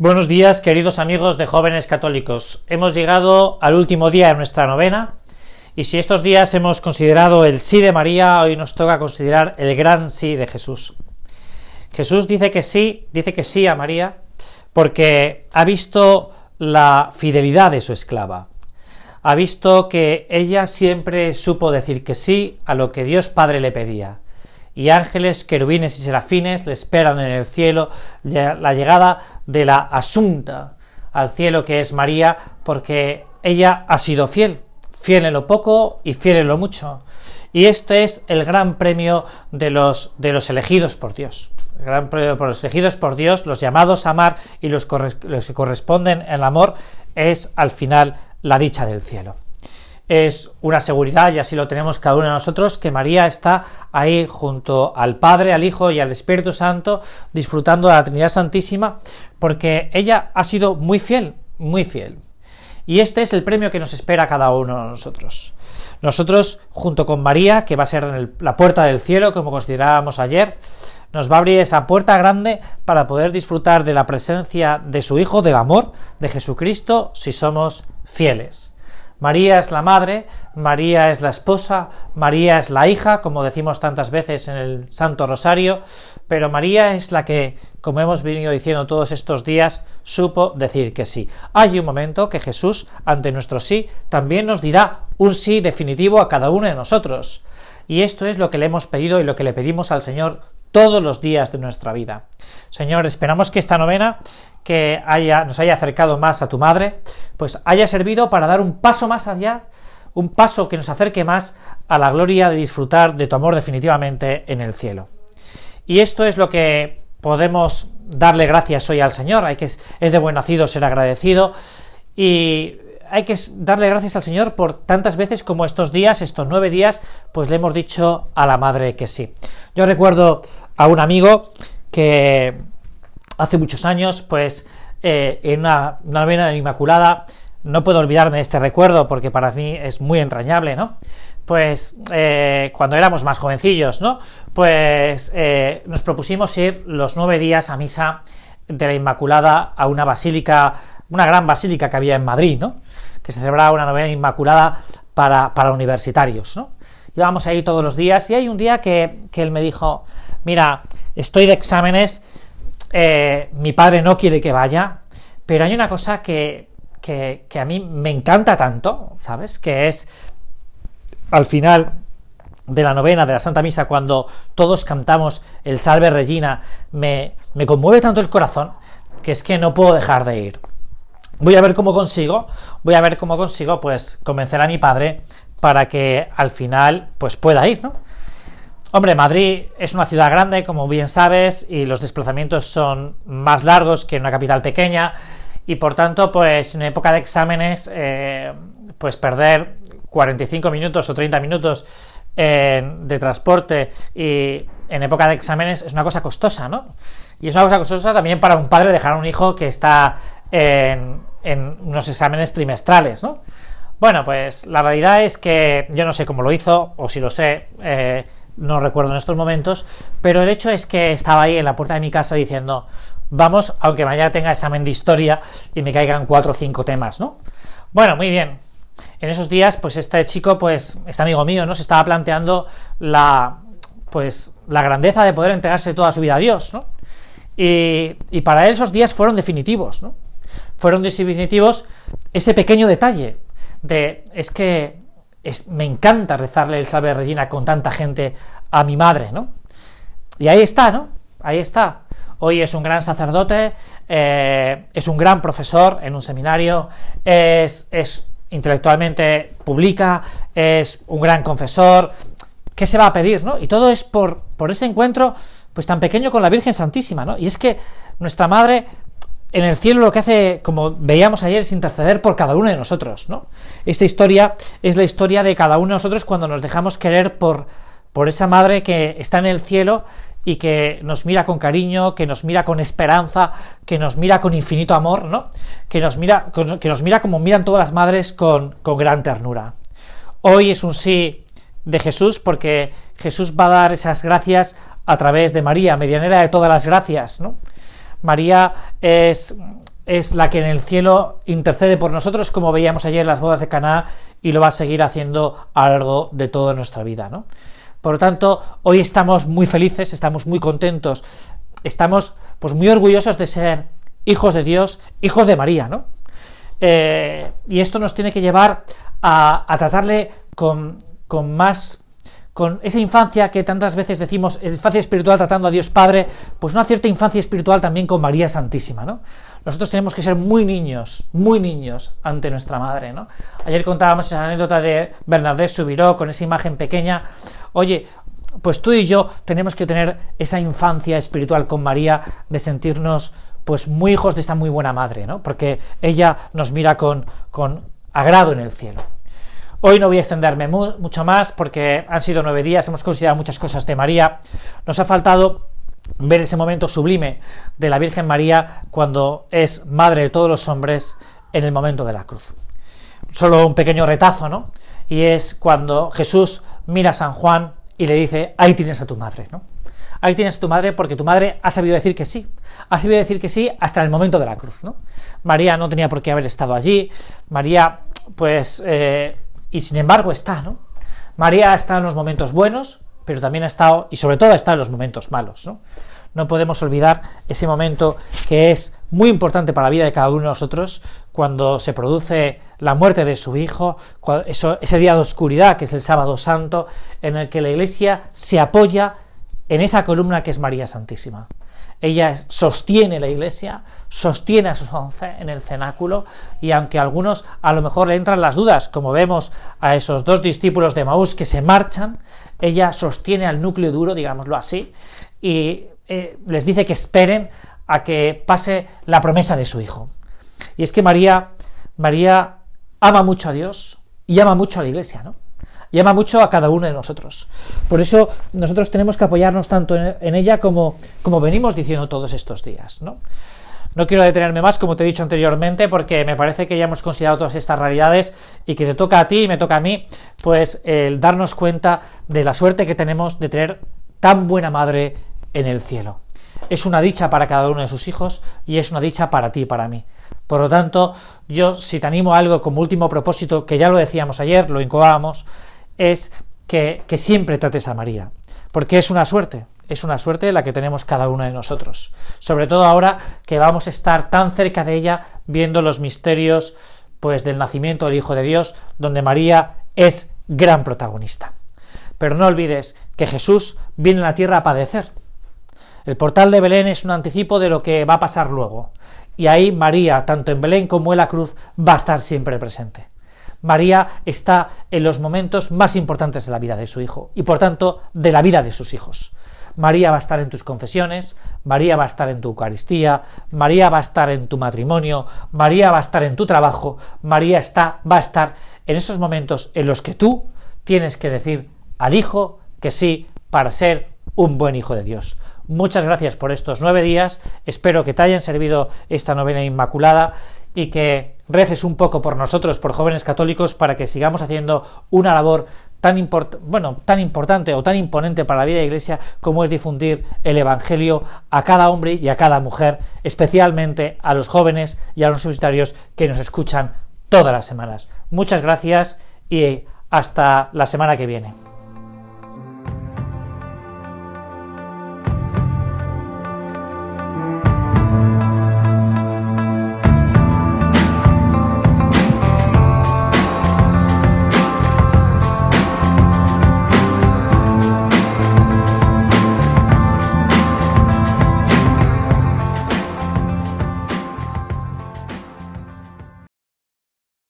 Buenos días, queridos amigos de jóvenes católicos. Hemos llegado al último día de nuestra novena y si estos días hemos considerado el sí de María, hoy nos toca considerar el gran sí de Jesús. Jesús dice que sí, dice que sí a María porque ha visto la fidelidad de su esclava. Ha visto que ella siempre supo decir que sí a lo que Dios Padre le pedía y ángeles, querubines y serafines le esperan en el cielo la llegada de la asunta al cielo que es María, porque ella ha sido fiel, fiel en lo poco y fiel en lo mucho. Y este es el gran premio de los, de los elegidos por Dios. El gran premio por los elegidos por Dios, los llamados a amar y los, los que corresponden el amor, es al final la dicha del cielo es una seguridad, y así lo tenemos cada uno de nosotros, que María está ahí junto al Padre, al Hijo y al Espíritu Santo, disfrutando de la Trinidad Santísima, porque ella ha sido muy fiel, muy fiel. Y este es el premio que nos espera cada uno de nosotros. Nosotros, junto con María, que va a ser la puerta del cielo, como considerábamos ayer, nos va a abrir esa puerta grande para poder disfrutar de la presencia de su Hijo, del amor de Jesucristo, si somos fieles. María es la madre, María es la esposa, María es la hija, como decimos tantas veces en el Santo Rosario, pero María es la que, como hemos venido diciendo todos estos días, supo decir que sí. Hay un momento que Jesús, ante nuestro sí, también nos dirá un sí definitivo a cada uno de nosotros. Y esto es lo que le hemos pedido y lo que le pedimos al Señor todos los días de nuestra vida. Señor, esperamos que esta novena que haya, nos haya acercado más a tu madre, pues haya servido para dar un paso más allá, un paso que nos acerque más a la gloria de disfrutar de tu amor definitivamente en el cielo. Y esto es lo que podemos darle gracias hoy al Señor. Hay que, es de buen nacido ser agradecido y hay que darle gracias al Señor por tantas veces como estos días, estos nueve días, pues le hemos dicho a la madre que sí. Yo recuerdo a un amigo que hace muchos años, pues eh, en una, novena Inmaculada, no puedo olvidarme de este recuerdo porque para mí es muy entrañable, ¿no? Pues eh, cuando éramos más jovencillos, ¿no? Pues eh, nos propusimos ir los nueve días a misa de la Inmaculada a una basílica, una gran basílica que había en Madrid, ¿no? Que se celebraba una novena Inmaculada para, para universitarios, ¿no? Íbamos ahí todos los días y hay un día que, que él me dijo, mira, estoy de exámenes, eh, mi padre no quiere que vaya, pero hay una cosa que, que, a mí me encanta tanto, ¿sabes? Que es al final de la novena de la Santa Misa, cuando todos cantamos el Salve Regina, me, me conmueve tanto el corazón que es que no puedo dejar de ir. Voy a ver cómo consigo, voy a ver cómo consigo, pues, convencer a mi padre para que al final, pues, pueda ir, ¿no? Hombre, Madrid es una ciudad grande, como bien sabes, y los desplazamientos son más largos que en una capital pequeña, y por tanto, pues en época de exámenes, eh, pues perder 45 minutos o 30 minutos de transporte y en época de exámenes es una cosa costosa, ¿no? Y es una cosa costosa también para un padre dejar a un hijo que está en, unos exámenes trimestrales, ¿no? Bueno, pues la realidad es que yo no sé cómo lo hizo, o si lo sé, eh, no recuerdo en estos momentos, pero el hecho es que estaba ahí en la puerta de mi casa diciendo, vamos, aunque mañana tenga examen de historia y me caigan cuatro o cinco temas, ¿no? Bueno, muy bien. En esos días, pues este chico, pues, este amigo mío, ¿no? Se estaba planteando la, pues, la grandeza de poder entregarse toda su vida a Dios, ¿no? Y, y para él esos días fueron definitivos, ¿no? Fueron definitivos ese pequeño detalle de, es que me encanta rezarle el Salve Regina con tanta gente a mi madre, ¿no? Y ahí está, ¿no? Ahí está. Hoy es un gran sacerdote, eh, es un gran profesor en un seminario, es, es intelectualmente publica, es un gran confesor. ¿Qué se va a pedir, no? Y todo es por, por ese encuentro, pues tan pequeño con la Virgen Santísima, ¿no? Y es que nuestra madre en el cielo lo que hace, como veíamos ayer, es interceder por cada uno de nosotros, ¿no? Esta historia es la historia de cada uno de nosotros cuando nos dejamos querer por, por esa madre que está en el cielo y que nos mira con cariño, que nos mira con esperanza, que nos mira con infinito amor, ¿no? Que nos mira, que nos mira como miran todas las madres con, con gran ternura. Hoy es un sí de Jesús porque Jesús va a dar esas gracias a través de María, medianera de todas las gracias, ¿no? María es es la que en el cielo intercede por nosotros, como veíamos ayer en las bodas de Caná, y lo va a seguir haciendo a lo largo de toda nuestra vida, ¿no? Por lo tanto, hoy estamos muy felices, estamos muy contentos, estamos pues muy orgullosos de ser hijos de Dios, hijos de María, ¿no? Eh, y esto nos tiene que llevar a, tratarle con, con más con esa infancia que tantas veces decimos, infancia espiritual tratando a Dios Padre, pues una cierta infancia espiritual también con María Santísima, ¿no? Nosotros tenemos que ser muy niños, muy niños ante nuestra madre, ¿no? Ayer contábamos esa anécdota de Bernadette Subiró con esa imagen pequeña. Oye, pues tú y yo tenemos que tener esa infancia espiritual con María de sentirnos pues muy hijos de esta muy buena madre, ¿no? Porque ella nos mira con, con agrado en el cielo. Hoy no voy a extenderme mucho más porque han sido nueve días, hemos considerado muchas cosas de María. Nos ha faltado ver ese momento sublime de la Virgen María cuando es madre de todos los hombres en el momento de la cruz. Solo un pequeño retazo, ¿no? Y es cuando Jesús mira a San Juan y le dice, ahí tienes a tu madre, ¿no? Ahí tienes a tu madre porque tu madre ha sabido decir que sí. Ha sabido decir que sí hasta el momento de la cruz, ¿no? María no tenía por qué haber estado allí. María, pues, eh, y sin embargo está, ¿no? María está en los momentos buenos, pero también ha estado, y sobre todo está en los momentos malos, ¿no? No podemos olvidar ese momento que es muy importante para la vida de cada uno de nosotros, cuando se produce la muerte de su hijo, ese día de oscuridad, que es el sábado santo, en el que la iglesia se apoya en esa columna que es María Santísima. Ella sostiene la iglesia, sostiene a sus once en el cenáculo, y aunque a algunos a lo mejor le entran las dudas, como vemos a esos dos discípulos de Maús que se marchan, ella sostiene al núcleo duro, digámoslo así, y eh, les dice que esperen a que pase la promesa de su hijo. Y es que María, María ama mucho a Dios y ama mucho a la iglesia, ¿no? Llama mucho a cada uno de nosotros. Por eso nosotros tenemos que apoyarnos tanto en, ella como, como venimos diciendo todos estos días. ¿no? No quiero detenerme más, como te he dicho anteriormente, porque me parece que ya hemos considerado todas estas realidades y que te toca a ti y me toca a mí, pues el darnos cuenta de la suerte que tenemos de tener tan buena madre en el cielo. Es una dicha para cada uno de sus hijos y es una dicha para ti y para mí. Por lo tanto, yo si te animo a algo como último propósito, que ya lo decíamos ayer, lo incubábamos, es que, siempre trates a María, porque es una suerte, es una suerte la que tenemos cada uno de nosotros, sobre todo ahora que vamos a estar tan cerca de ella viendo los misterios pues del nacimiento del Hijo de Dios, donde María es gran protagonista. Pero no olvides que Jesús viene a la tierra a padecer. El portal de Belén es un anticipo de lo que va a pasar luego, y ahí María, tanto en Belén como en la cruz, va a estar siempre presente. María está en los momentos más importantes de la vida de su hijo y por tanto de la vida de sus hijos. María va a estar en tus confesiones, María va a estar en tu Eucaristía, María va a estar en tu matrimonio, María va a estar en tu trabajo, María está, va a estar en esos momentos en los que tú tienes que decir al hijo que sí para ser un buen hijo de Dios. Muchas gracias por estos nueve días, espero que te hayan servido esta novena inmaculada y que reces un poco por nosotros, por jóvenes católicos, para que sigamos haciendo una labor tan, bueno, tan importante o tan imponente para la vida de la Iglesia como es difundir el Evangelio a cada hombre y a cada mujer, especialmente a los jóvenes y a los universitarios que nos escuchan todas las semanas. Muchas gracias y hasta la semana que viene.